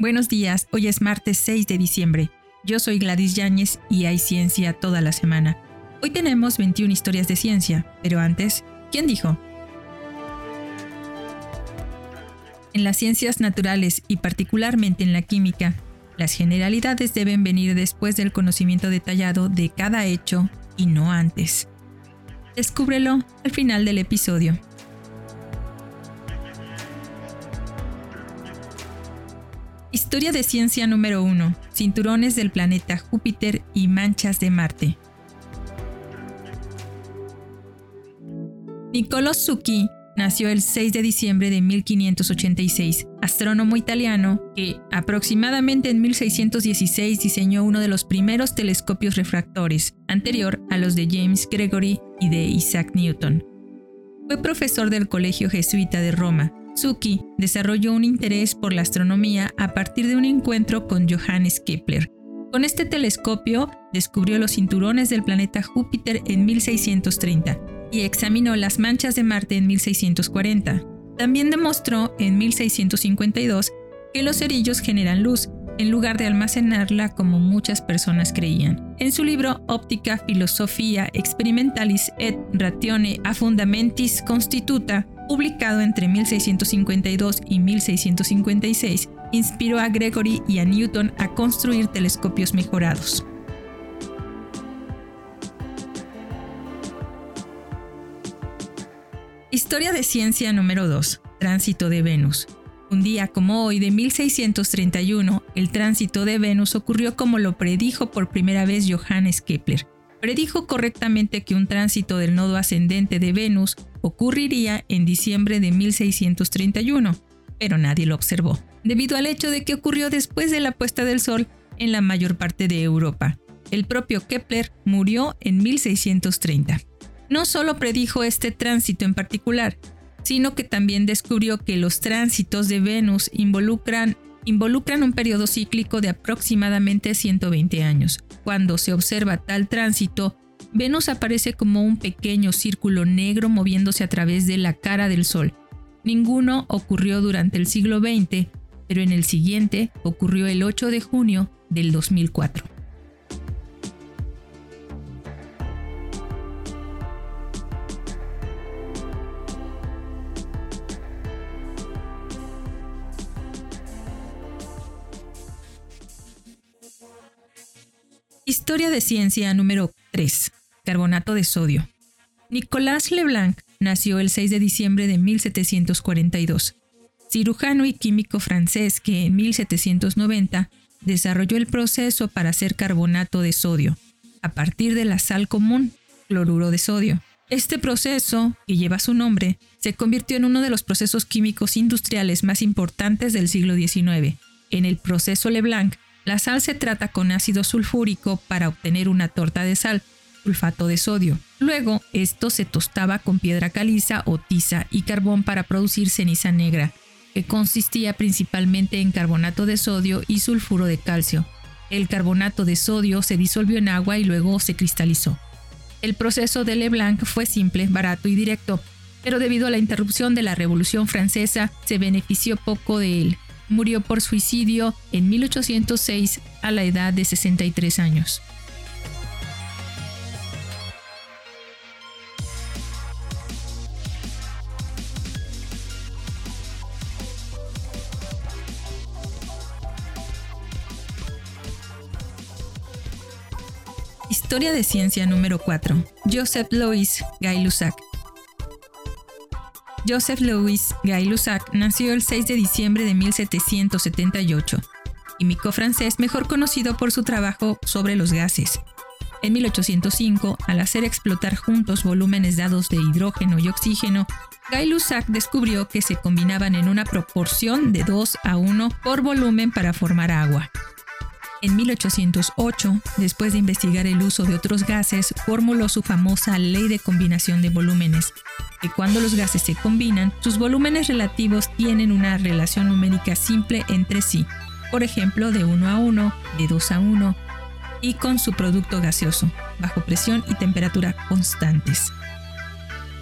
Buenos días, hoy es martes 6 de diciembre. Yo soy Gladys Yáñez y hay ciencia toda la semana. Hoy tenemos 21 historias de ciencia, pero antes, ¿quién dijo? En las ciencias naturales y particularmente en la química, las generalidades deben venir después del conocimiento detallado de cada hecho y no antes. Descúbrelo al final del episodio. Historia de ciencia número 1. Cinturones del planeta Júpiter y manchas de Marte. Niccolo Zucchi nació el 6 de diciembre de 1586, astrónomo italiano que aproximadamente en 1616 diseñó uno de los primeros telescopios refractores, anterior a los de James Gregory y de Isaac Newton. Fue profesor del Colegio Jesuita de Roma Zucchi desarrolló un interés por la astronomía a partir de un encuentro con Johannes Kepler. Con este telescopio descubrió los cinturones del planeta Júpiter en 1630 y examinó las manchas de Marte en 1640. También demostró en 1652 que los cerillos generan luz, en lugar de almacenarla como muchas personas creían. En su libro Óptica Filosofía Experimentalis et Ratione a Fundamentis Constituta, publicado entre 1652 y 1656, inspiró a Gregory y a Newton a construir telescopios mejorados. Historia de ciencia número 2. Tránsito de Venus. Un día como hoy de 1631, el tránsito de Venus ocurrió como lo predijo por primera vez Johannes Kepler. Predijo correctamente que un tránsito del nodo ascendente de Venus ocurriría en diciembre de 1631, pero nadie lo observó, debido al hecho de que ocurrió después de la puesta del sol en la mayor parte de Europa. El propio Kepler murió en 1630. No solo predijo este tránsito en particular, sino que también descubrió que los tránsitos de Venus involucran, involucran un periodo cíclico de aproximadamente 120 años. Cuando se observa tal tránsito, Venus aparece como un pequeño círculo negro moviéndose a través de la cara del Sol. Ninguno ocurrió durante el siglo XX, pero en el siguiente ocurrió el 8 de junio del 2004. Historia de ciencia número 3 carbonato de sodio. Nicolas Leblanc nació el 6 de diciembre de 1742, cirujano y químico francés que en 1790 desarrolló el proceso para hacer carbonato de sodio, a partir de la sal común, cloruro de sodio. Este proceso, que lleva su nombre, se convirtió en uno de los procesos químicos industriales más importantes del siglo XIX. En el proceso Leblanc, la sal se trata con ácido sulfúrico para obtener una torta de sal, sulfato de sodio. Luego, esto se tostaba con piedra caliza o tiza y carbón para producir ceniza negra, que consistía principalmente en carbonato de sodio y sulfuro de calcio. El carbonato de sodio se disolvió en agua y luego se cristalizó. El proceso de Leblanc fue simple, barato y directo, pero debido a la interrupción de la Revolución Francesa se benefició poco de él. Murió por suicidio en 1806 a la edad de 63 años. Historia de ciencia número 4. Joseph Louis Gay-Lussac. Joseph Louis Gay-Lussac nació el 6 de diciembre de 1778, químico francés mejor conocido por su trabajo sobre los gases. En 1805, al hacer explotar juntos volúmenes dados de hidrógeno y oxígeno, Gay-Lussac descubrió que se combinaban en una proporción de 2 a 1 por volumen para formar agua. En 1808, después de investigar el uso de otros gases, formuló su famosa ley de combinación de volúmenes, que cuando los gases se combinan, sus volúmenes relativos tienen una relación numérica simple entre sí, por ejemplo, de 1 a 1, de 2 a 1, y con su producto gaseoso, bajo presión y temperatura constantes.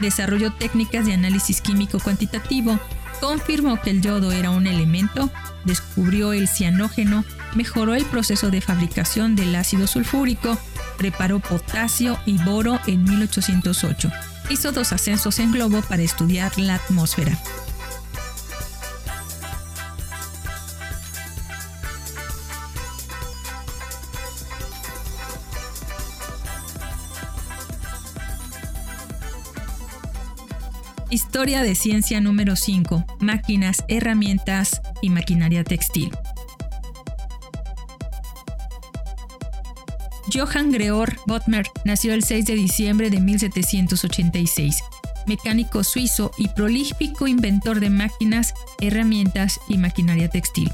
Desarrolló técnicas de análisis químico cuantitativo, confirmó que el yodo era un elemento descubrió el cianógeno, mejoró el proceso de fabricación del ácido sulfúrico, preparó potasio y boro en 1808. Hizo dos ascensos en globo para estudiar la atmósfera. Historia de ciencia número 5. Máquinas, herramientas y maquinaria textil. Johann Greor Bottmer nació el 6 de diciembre de 1786, mecánico suizo y prolífico inventor de máquinas, herramientas y maquinaria textil.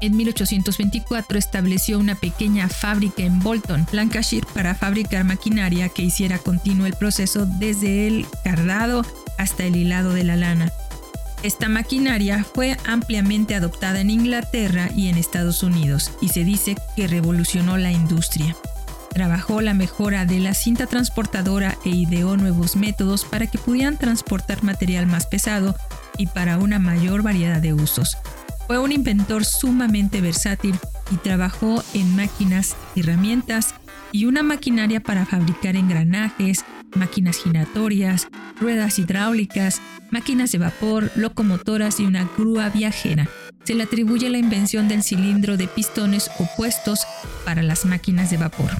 En 1824 estableció una pequeña fábrica en Bolton, Lancashire, para fabricar maquinaria que hiciera continuo el proceso desde el cardado hasta el hilado de la lana. Esta maquinaria fue ampliamente adoptada en Inglaterra y en Estados Unidos y se dice que revolucionó la industria. Trabajó la mejora de la cinta transportadora e ideó nuevos métodos para que pudieran transportar material más pesado y para una mayor variedad de usos. Fue un inventor sumamente versátil y trabajó en máquinas, herramientas y una maquinaria para fabricar engranajes, máquinas giratorias, ruedas hidráulicas, máquinas de vapor, locomotoras y una grúa viajera. Se le atribuye la invención del cilindro de pistones opuestos para las máquinas de vapor.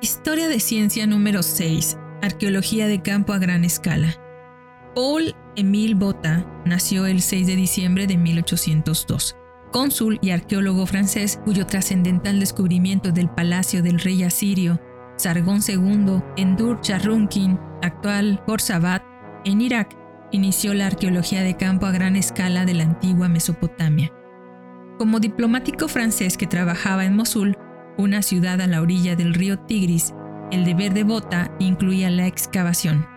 Historia de ciencia número 6. Arqueología de campo a gran escala. Paul Émile Botta nació el 6 de diciembre de 1802, cónsul y arqueólogo francés cuyo trascendental descubrimiento del palacio del rey asirio Sargón II en Dur Charrunkin, actual Gorsabat, en Irak, inició la arqueología de campo a gran escala de la antigua Mesopotamia. Como diplomático francés que trabajaba en Mosul, una ciudad a la orilla del río Tigris, el deber de Bota incluía la excavación.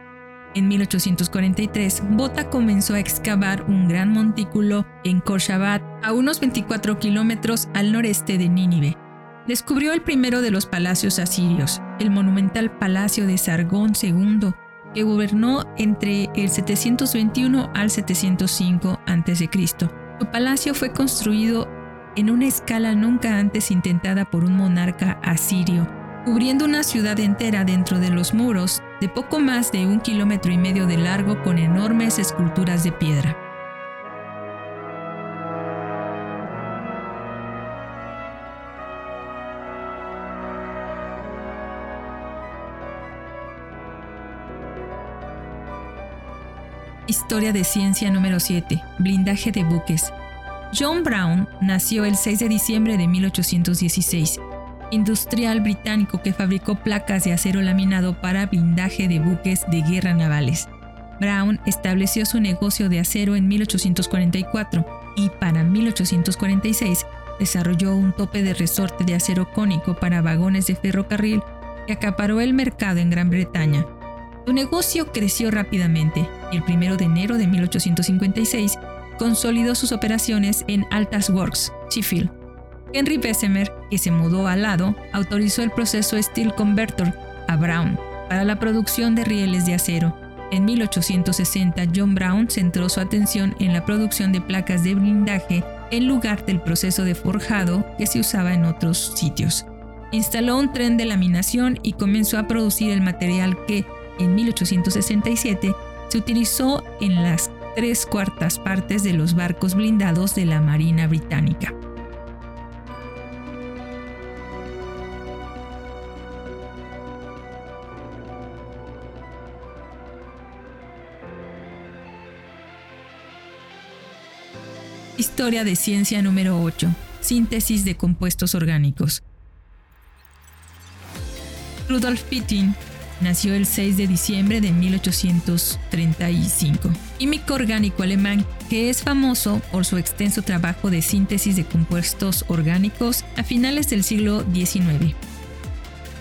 En 1843, Bota comenzó a excavar un gran montículo en Korshabat, a unos 24 kilómetros al noreste de Nínive. Descubrió el primero de los palacios asirios, el monumental Palacio de Sargón II, que gobernó entre el 721 al 705 a.C. Su palacio fue construido en una escala nunca antes intentada por un monarca asirio cubriendo una ciudad entera dentro de los muros de poco más de un kilómetro y medio de largo con enormes esculturas de piedra. Historia de ciencia número 7. Blindaje de buques. John Brown nació el 6 de diciembre de 1816 industrial británico que fabricó placas de acero laminado para blindaje de buques de guerra navales. Brown estableció su negocio de acero en 1844 y para 1846 desarrolló un tope de resorte de acero cónico para vagones de ferrocarril que acaparó el mercado en Gran Bretaña. Su negocio creció rápidamente y el 1 de enero de 1856 consolidó sus operaciones en Altas Works, Sheffield, Henry Bessemer, que se mudó al lado, autorizó el proceso Steel Converter a Brown para la producción de rieles de acero. En 1860, John Brown centró su atención en la producción de placas de blindaje en lugar del proceso de forjado que se usaba en otros sitios. Instaló un tren de laminación y comenzó a producir el material que, en 1867, se utilizó en las tres cuartas partes de los barcos blindados de la Marina Británica. Historia de ciencia número 8. Síntesis de compuestos orgánicos. Rudolf Pittin nació el 6 de diciembre de 1835, químico orgánico alemán que es famoso por su extenso trabajo de síntesis de compuestos orgánicos a finales del siglo XIX.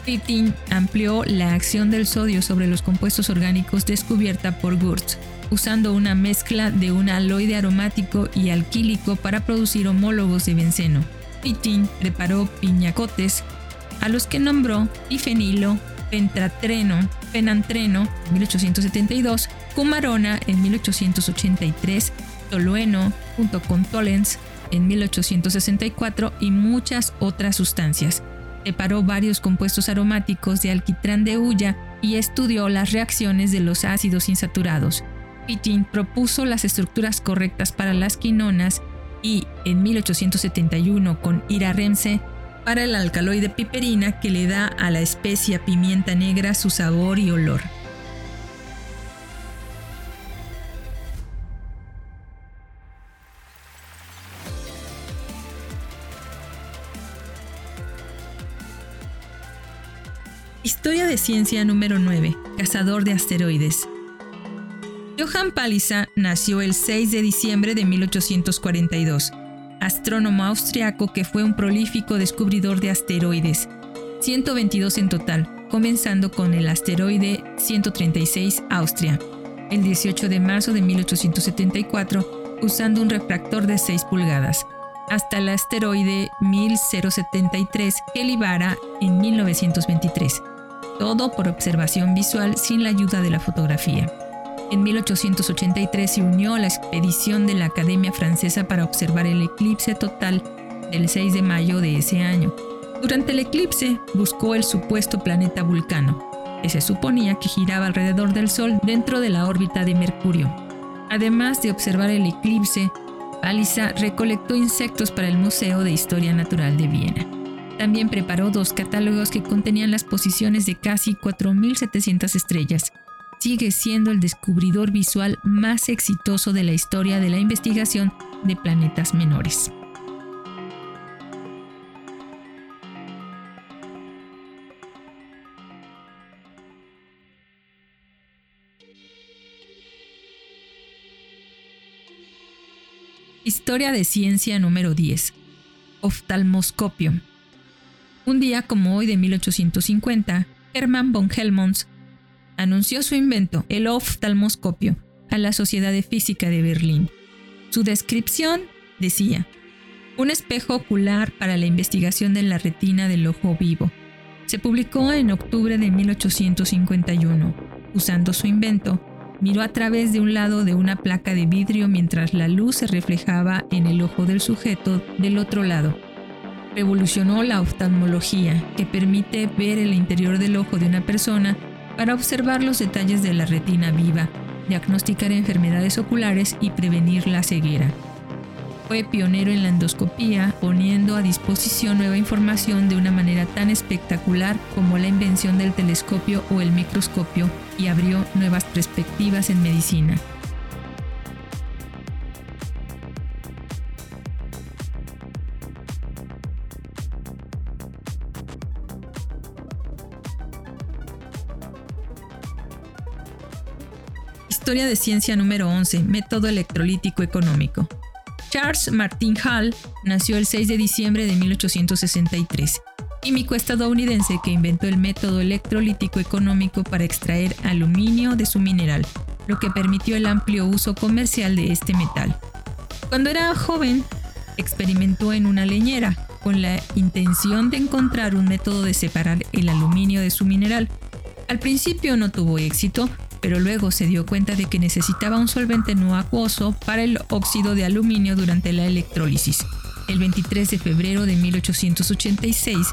Pittin amplió la acción del sodio sobre los compuestos orgánicos descubierta por Gurtz usando una mezcla de un aloide aromático y alquílico para producir homólogos de benceno. Pittin preparó piñacotes, a los que nombró difenilo, pentratreno, penantreno en 1872, cumarona en 1883, tolueno junto con tolens en 1864 y muchas otras sustancias. Preparó varios compuestos aromáticos de alquitrán de hulla y estudió las reacciones de los ácidos insaturados. Pittin propuso las estructuras correctas para las quinonas y, en 1871, con Ira Remse, para el alcaloide piperina que le da a la especia pimienta negra su sabor y olor. Historia de ciencia número 9. Cazador de asteroides. Johann Palisa nació el 6 de diciembre de 1842 astrónomo austriaco que fue un prolífico descubridor de asteroides, 122 en total, comenzando con el asteroide 136 Austria, el 18 de marzo de 1874, usando un refractor de 6 pulgadas, hasta el asteroide 1073 Helibara en 1923, todo por observación visual sin la ayuda de la fotografía. En 1883 se unió a la expedición de la Academia Francesa para observar el eclipse total del 6 de mayo de ese año. Durante el eclipse buscó el supuesto planeta Vulcano, que se suponía que giraba alrededor del Sol dentro de la órbita de Mercurio. Además de observar el eclipse, Alisa recolectó insectos para el Museo de Historia Natural de Viena. También preparó dos catálogos que contenían las posiciones de casi 4.700 estrellas, sigue siendo el descubridor visual más exitoso de la historia de la investigación de planetas menores. Historia de ciencia número 10. Oftalmoscopio. Un día como hoy de 1850, Hermann von Helmholtz anunció su invento, el oftalmoscopio, a la Sociedad de Física de Berlín. Su descripción decía, un espejo ocular para la investigación de la retina del ojo vivo. Se publicó en octubre de 1851. Usando su invento, miró a través de un lado de una placa de vidrio mientras la luz se reflejaba en el ojo del sujeto del otro lado. Revolucionó la oftalmología, que permite ver el interior del ojo de una persona para observar los detalles de la retina viva, diagnosticar enfermedades oculares y prevenir la ceguera. Fue pionero en la endoscopía, poniendo a disposición nueva información de una manera tan espectacular como la invención del telescopio o el microscopio y abrió nuevas perspectivas en medicina. Historia de ciencia número 11, método electrolítico económico. Charles Martin Hall nació el 6 de diciembre de 1863, químico estadounidense que inventó el método electrolítico económico para extraer aluminio de su mineral, lo que permitió el amplio uso comercial de este metal. Cuando era joven, experimentó en una leñera con la intención de encontrar un método de separar el aluminio de su mineral. Al principio no tuvo éxito, pero luego se dio cuenta de que necesitaba un solvente no acuoso para el óxido de aluminio durante la electrólisis. El 23 de febrero de 1886,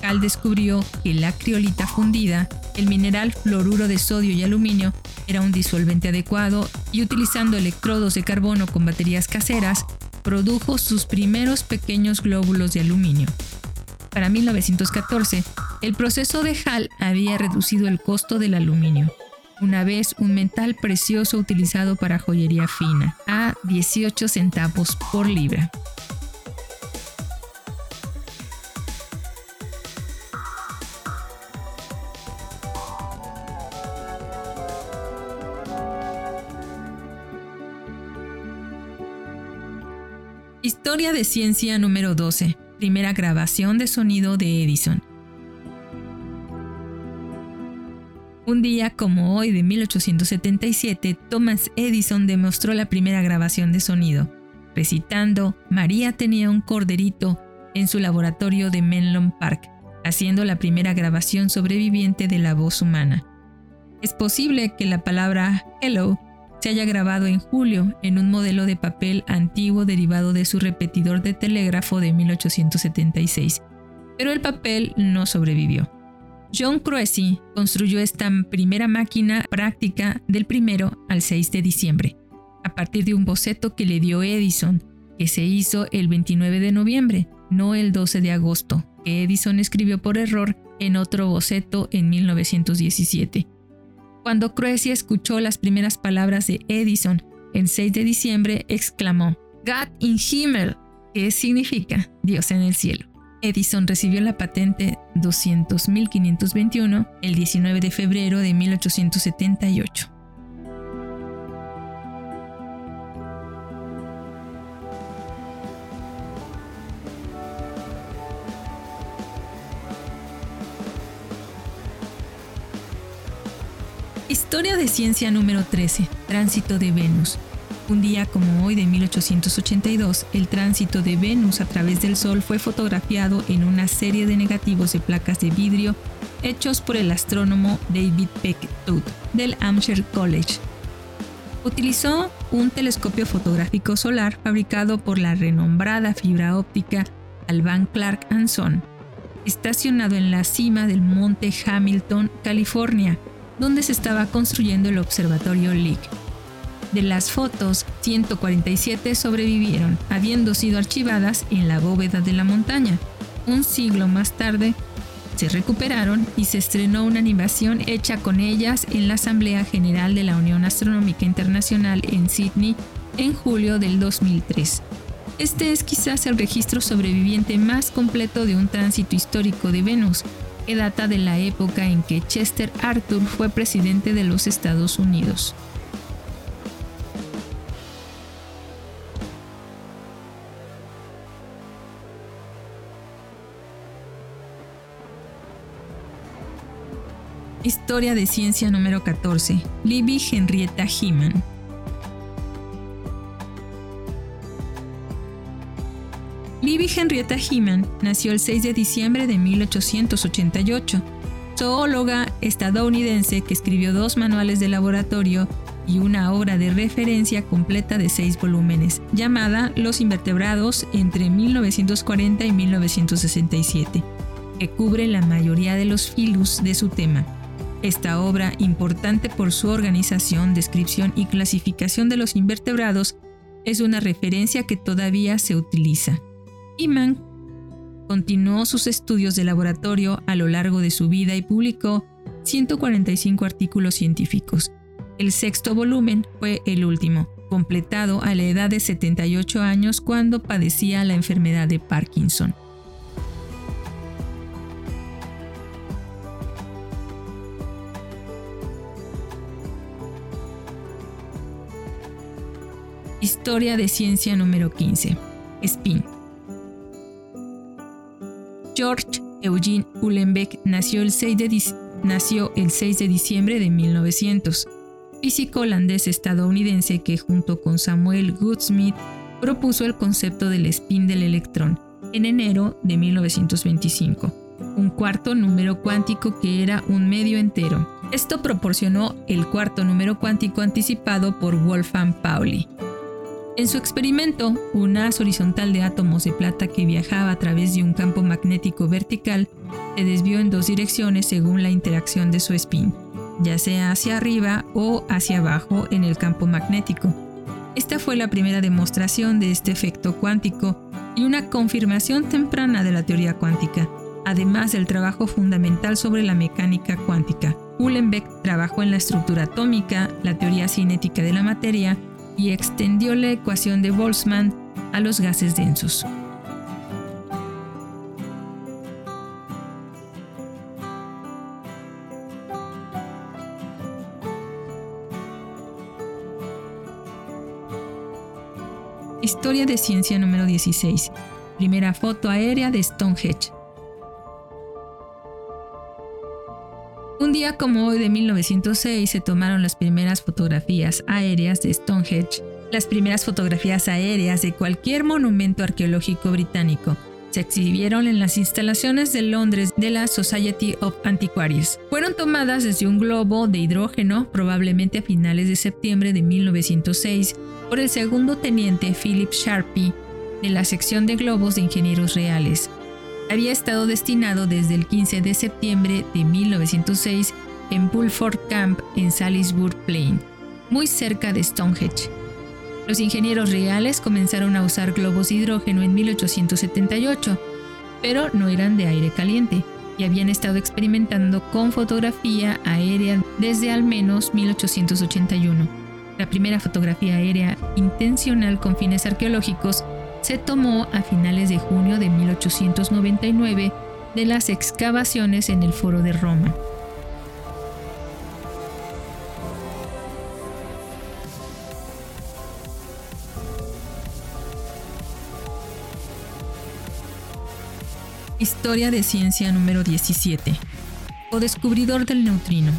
Cal descubrió que la criolita fundida, el mineral fluoruro de sodio y aluminio, era un disolvente adecuado y utilizando electrodos de carbono con baterías caseras, produjo sus primeros pequeños glóbulos de aluminio. Para 1914, el proceso de Hall había reducido el costo del aluminio una vez un metal precioso utilizado para joyería fina, a 18 centavos por libra. Historia de ciencia número 12. Primera grabación de sonido de Edison. Un día como hoy de 1877, Thomas Edison demostró la primera grabación de sonido, recitando María tenía un corderito en su laboratorio de Menlo Park, haciendo la primera grabación sobreviviente de la voz humana. Es posible que la palabra hello se haya grabado en julio en un modelo de papel antiguo derivado de su repetidor de telégrafo de 1876, pero el papel no sobrevivió. John Cruesi construyó esta primera máquina práctica del 1 al 6 de diciembre, a partir de un boceto que le dio Edison, que se hizo el 29 de noviembre, no el 12 de agosto, que Edison escribió por error en otro boceto en 1917. Cuando Cruesi escuchó las primeras palabras de Edison el 6 de diciembre, exclamó, God in Himmel, que significa Dios en el cielo. Edison recibió la patente 200.521 el 19 de febrero de 1878. Historia de ciencia número 13. Tránsito de Venus. Un día como hoy de 1882, el tránsito de Venus a través del Sol fue fotografiado en una serie de negativos de placas de vidrio hechos por el astrónomo David Peck Todd del Hampshire College. Utilizó un telescopio fotográfico solar fabricado por la renombrada fibra óptica Alban Clark Son, estacionado en la cima del monte Hamilton, California, donde se estaba construyendo el observatorio Lick. De las fotos, 147 sobrevivieron, habiendo sido archivadas en la bóveda de la montaña. Un siglo más tarde, se recuperaron y se estrenó una animación hecha con ellas en la Asamblea General de la Unión Astronómica Internacional en Sydney en julio del 2003. Este es quizás el registro sobreviviente más completo de un tránsito histórico de Venus, que data de la época en que Chester Arthur fue presidente de los Estados Unidos. Historia de ciencia número 14. Libby Henrietta Heeman. Libby Henrietta Heeman nació el 6 de diciembre de 1888, zoóloga estadounidense que escribió dos manuales de laboratorio y una obra de referencia completa de seis volúmenes, llamada Los invertebrados entre 1940 y 1967, que cubre la mayoría de los filus de su tema. Esta obra, importante por su organización, descripción y clasificación de los invertebrados, es una referencia que todavía se utiliza. Iman continuó sus estudios de laboratorio a lo largo de su vida y publicó 145 artículos científicos. El sexto volumen fue el último, completado a la edad de 78 años cuando padecía la enfermedad de Parkinson. Historia de ciencia número 15. Spin. George Eugene Uhlenbeck nació el 6 de, nació el 6 de diciembre de 1900, físico holandés estadounidense que junto con Samuel Goodsmith propuso el concepto del spin del electrón en enero de 1925, un cuarto número cuántico que era un medio entero. Esto proporcionó el cuarto número cuántico anticipado por Wolfgang Pauli. En su experimento, un haz horizontal de átomos de plata que viajaba a través de un campo magnético vertical se desvió en dos direcciones según la interacción de su spin, ya sea hacia arriba o hacia abajo en el campo magnético. Esta fue la primera demostración de este efecto cuántico y una confirmación temprana de la teoría cuántica, además del trabajo fundamental sobre la mecánica cuántica. Uhlenbeck trabajó en la estructura atómica, la teoría cinética de la materia y extendió la ecuación de Boltzmann a los gases densos. Historia de ciencia número 16. Primera foto aérea de Stonehenge. Un día como hoy de 1906 se tomaron las primeras fotografías aéreas de Stonehenge, las primeras fotografías aéreas de cualquier monumento arqueológico británico. Se exhibieron en las instalaciones de Londres de la Society of Antiquaries. Fueron tomadas desde un globo de hidrógeno, probablemente a finales de septiembre de 1906, por el segundo teniente Philip Sharpie de la sección de globos de ingenieros reales. Había estado destinado desde el 15 de septiembre de 1906 en Bulford Camp en Salisbury Plain, muy cerca de Stonehenge. Los ingenieros reales comenzaron a usar globos de hidrógeno en 1878, pero no eran de aire caliente y habían estado experimentando con fotografía aérea desde al menos 1881. La primera fotografía aérea intencional con fines arqueológicos se tomó a finales de junio de 1899 de las excavaciones en el Foro de Roma. Historia de ciencia número 17. O descubridor del neutrino.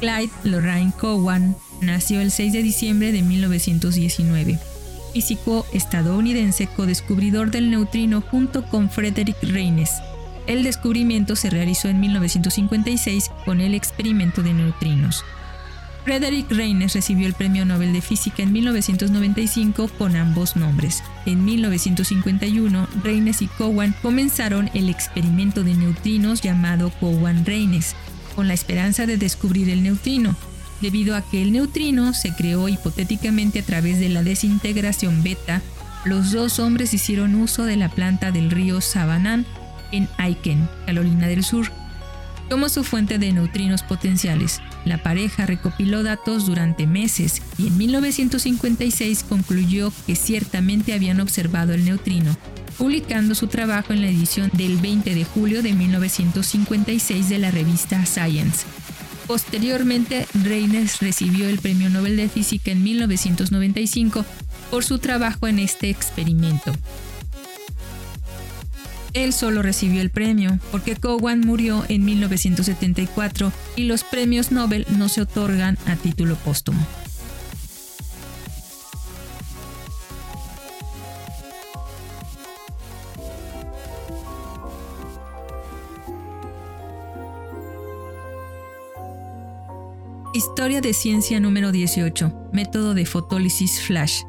Clyde Lorraine Cowan nació el 6 de diciembre de 1919 físico estadounidense co-descubridor del neutrino junto con Frederick Reines. El descubrimiento se realizó en 1956 con el experimento de neutrinos. Frederick Reines recibió el Premio Nobel de Física en 1995 con ambos nombres. En 1951, Reines y Cowan comenzaron el experimento de neutrinos llamado Cowan-Reines, con la esperanza de descubrir el neutrino, Debido a que el neutrino se creó hipotéticamente a través de la desintegración beta, los dos hombres hicieron uso de la planta del río Savanán en Aiken, Carolina del Sur, como su fuente de neutrinos potenciales. La pareja recopiló datos durante meses y en 1956 concluyó que ciertamente habían observado el neutrino, publicando su trabajo en la edición del 20 de julio de 1956 de la revista Science. Posteriormente, Reines recibió el Premio Nobel de Física en 1995 por su trabajo en este experimento. Él solo recibió el premio porque Cowan murió en 1974 y los premios Nobel no se otorgan a título póstumo. Historia de ciencia número 18. Método de fotólisis flash.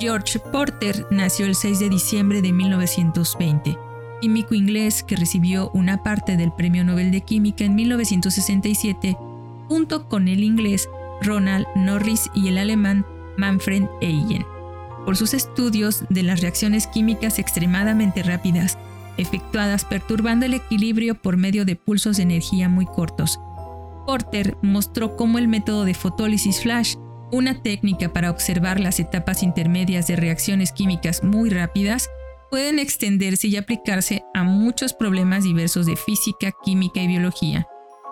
George Porter nació el 6 de diciembre de 1920, químico inglés que recibió una parte del Premio Nobel de Química en 1967, junto con el inglés Ronald Norris y el alemán Manfred Eigen, por sus estudios de las reacciones químicas extremadamente rápidas, efectuadas perturbando el equilibrio por medio de pulsos de energía muy cortos, Porter mostró cómo el método de fotólisis flash, una técnica para observar las etapas intermedias de reacciones químicas muy rápidas, pueden extenderse y aplicarse a muchos problemas diversos de física, química y biología.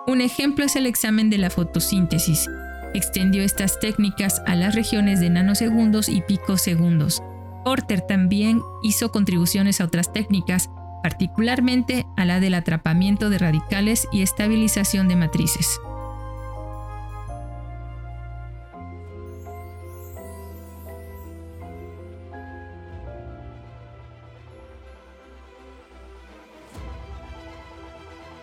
Un ejemplo es el examen de la fotosíntesis. Extendió estas técnicas a las regiones de nanosegundos y picosegundos. Porter también hizo contribuciones a otras técnicas, particularmente a la del atrapamiento de radicales y estabilización de matrices.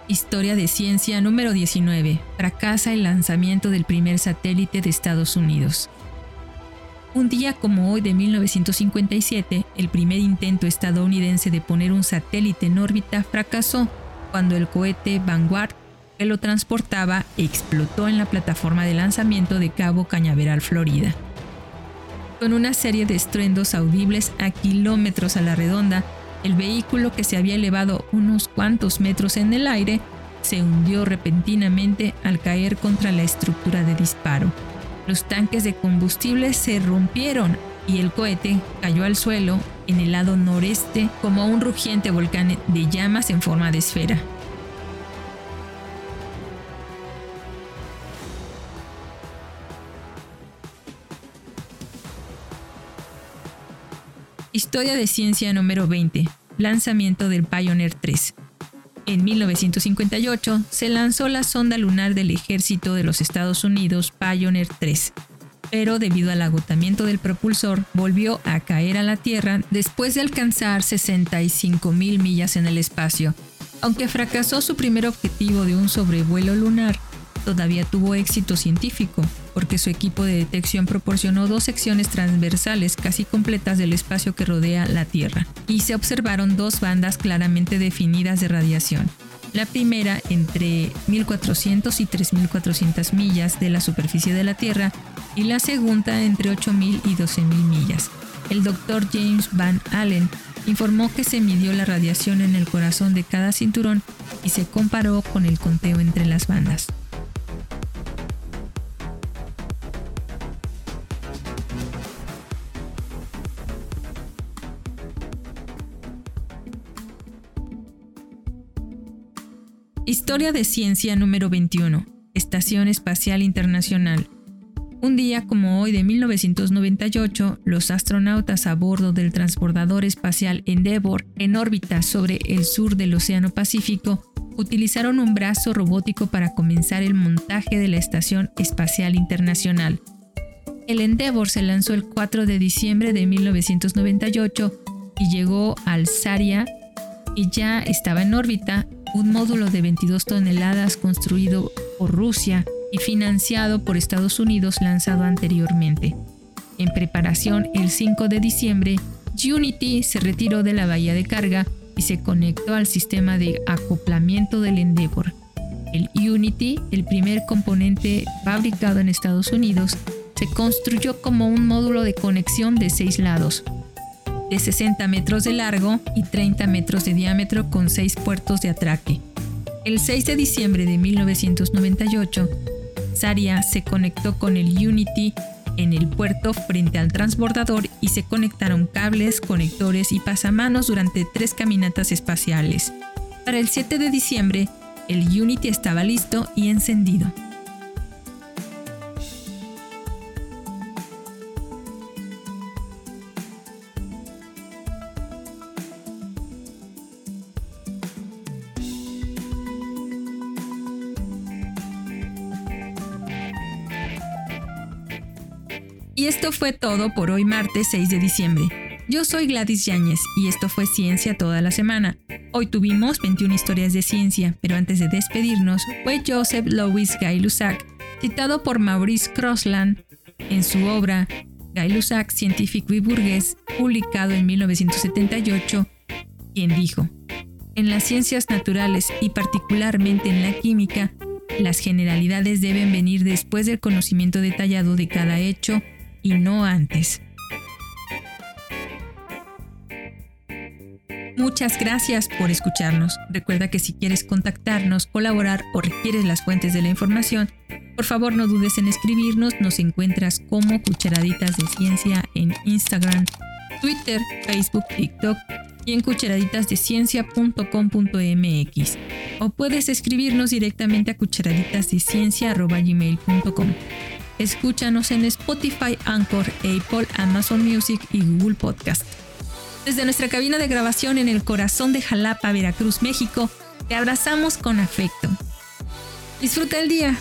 Historia de ciencia número 19. Fracasa el lanzamiento del primer satélite de Estados Unidos. Un día como hoy de 1957, el primer intento estadounidense de poner un satélite en órbita fracasó cuando el cohete Vanguard que lo transportaba explotó en la plataforma de lanzamiento de Cabo Cañaveral, Florida. Con una serie de estruendos audibles a kilómetros a la redonda, el vehículo que se había elevado unos cuantos metros en el aire se hundió repentinamente al caer contra la estructura de disparo. Los tanques de combustible se rompieron y el cohete cayó al suelo en el lado noreste como un rugiente volcán de llamas en forma de esfera. Historia de ciencia número 20. Lanzamiento del Pioneer 3. En 1958 se lanzó la sonda lunar del ejército de los Estados Unidos Pioneer 3, pero debido al agotamiento del propulsor volvió a caer a la Tierra después de alcanzar 65 mil millas en el espacio. Aunque fracasó su primer objetivo de un sobrevuelo lunar, todavía tuvo éxito científico, porque su equipo de detección proporcionó dos secciones transversales casi completas del espacio que rodea la Tierra, y se observaron dos bandas claramente definidas de radiación. La primera entre 1400 y 3400 millas de la superficie de la Tierra y la segunda entre 8000 y 12000 millas. El doctor James Van Allen informó que se midió la radiación en el corazón de cada cinturón y se comparó con el conteo entre las bandas. Historia de Ciencia número 21. Estación Espacial Internacional. Un día como hoy de 1998, los astronautas a bordo del transbordador espacial Endeavour en órbita sobre el sur del Océano Pacífico utilizaron un brazo robótico para comenzar el montaje de la Estación Espacial Internacional. El Endeavour se lanzó el 4 de diciembre de 1998 y llegó al Saria y ya estaba en órbita un módulo de 22 toneladas construido por Rusia y financiado por Estados Unidos lanzado anteriormente. En preparación, el 5 de diciembre, Unity se retiró de la bahía de carga y se conectó al sistema de acoplamiento del Endeavour. El Unity, el primer componente fabricado en Estados Unidos, se construyó como un módulo de conexión de seis lados, de 60 metros de largo y 30 metros de diámetro con 6 puertos de atraque. El 6 de diciembre de 1998, Saria se conectó con el Unity en el puerto frente al transbordador y se conectaron cables, conectores y pasamanos durante tres caminatas espaciales. Para el 7 de diciembre, el Unity estaba listo y encendido. Y esto fue todo por hoy martes 6 de diciembre. Yo soy Gladys Yáñez y esto fue Ciencia toda la semana. Hoy tuvimos 21 historias de ciencia, pero antes de despedirnos fue Joseph Louis Gay-Lussac, citado por Maurice Crossland en su obra Gay-Lussac, científico y burgués, publicado en 1978, quien dijo, en las ciencias naturales y particularmente en la química, las generalidades deben venir después del conocimiento detallado de cada hecho y no antes. Muchas gracias por escucharnos. Recuerda que si quieres contactarnos, colaborar o requieres las fuentes de la información, por favor no dudes en escribirnos. Nos encuentras como Cucharaditas de Ciencia en Instagram, Twitter, Facebook, TikTok y en cucharaditasdeciencia.com.mx. O puedes escribirnos directamente a cucharaditasdeciencia.gmail.com. Escúchanos en Spotify, Anchor, Apple, Amazon Music y Google Podcast. Desde nuestra cabina de grabación en el corazón de Jalapa, Veracruz, México, te abrazamos con afecto. Disfruta el día.